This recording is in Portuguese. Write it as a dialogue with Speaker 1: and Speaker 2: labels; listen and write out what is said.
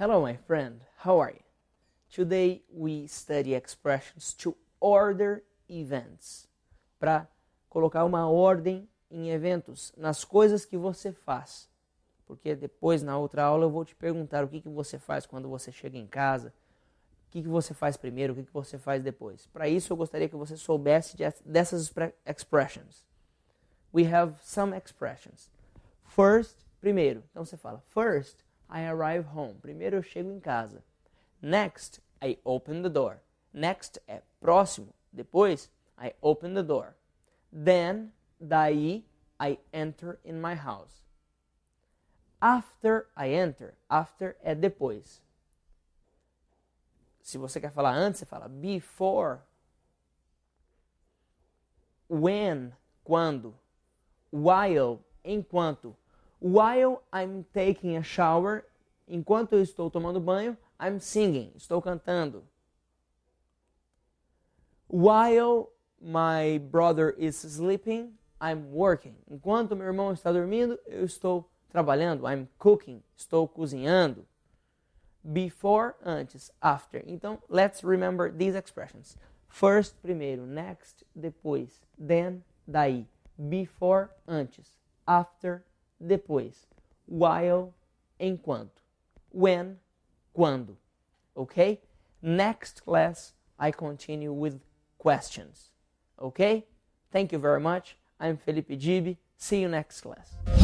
Speaker 1: Hello, my friend. How are you? Today we study expressions to order events. Para colocar uma ordem em eventos, nas coisas que você faz. Porque depois, na outra aula, eu vou te perguntar o que, que você faz quando você chega em casa, o que, que você faz primeiro, o que, que você faz depois. Para isso, eu gostaria que você soubesse dessas expressions. We have some expressions. First, primeiro. Então você fala, first, I arrive home. Primeiro eu chego em casa. Next, I open the door. Next é próximo. Depois, I open the door. Then, daí, I enter in my house. After I enter. After é depois. Se você quer falar antes, você fala before. When, quando. While, enquanto. While I'm taking a shower, enquanto eu estou tomando banho, I'm singing, estou cantando. While my brother is sleeping, I'm working. Enquanto meu irmão está dormindo, eu estou trabalhando. I'm cooking, estou cozinhando. Before, antes, after. Então, let's remember these expressions. First, primeiro. Next, depois. Then, daí. Before, antes. After, depois. While, enquanto. When, quando. Okay? Next class, I continue with questions. Okay? Thank you very much. I'm Felipe Gibi. See you next class.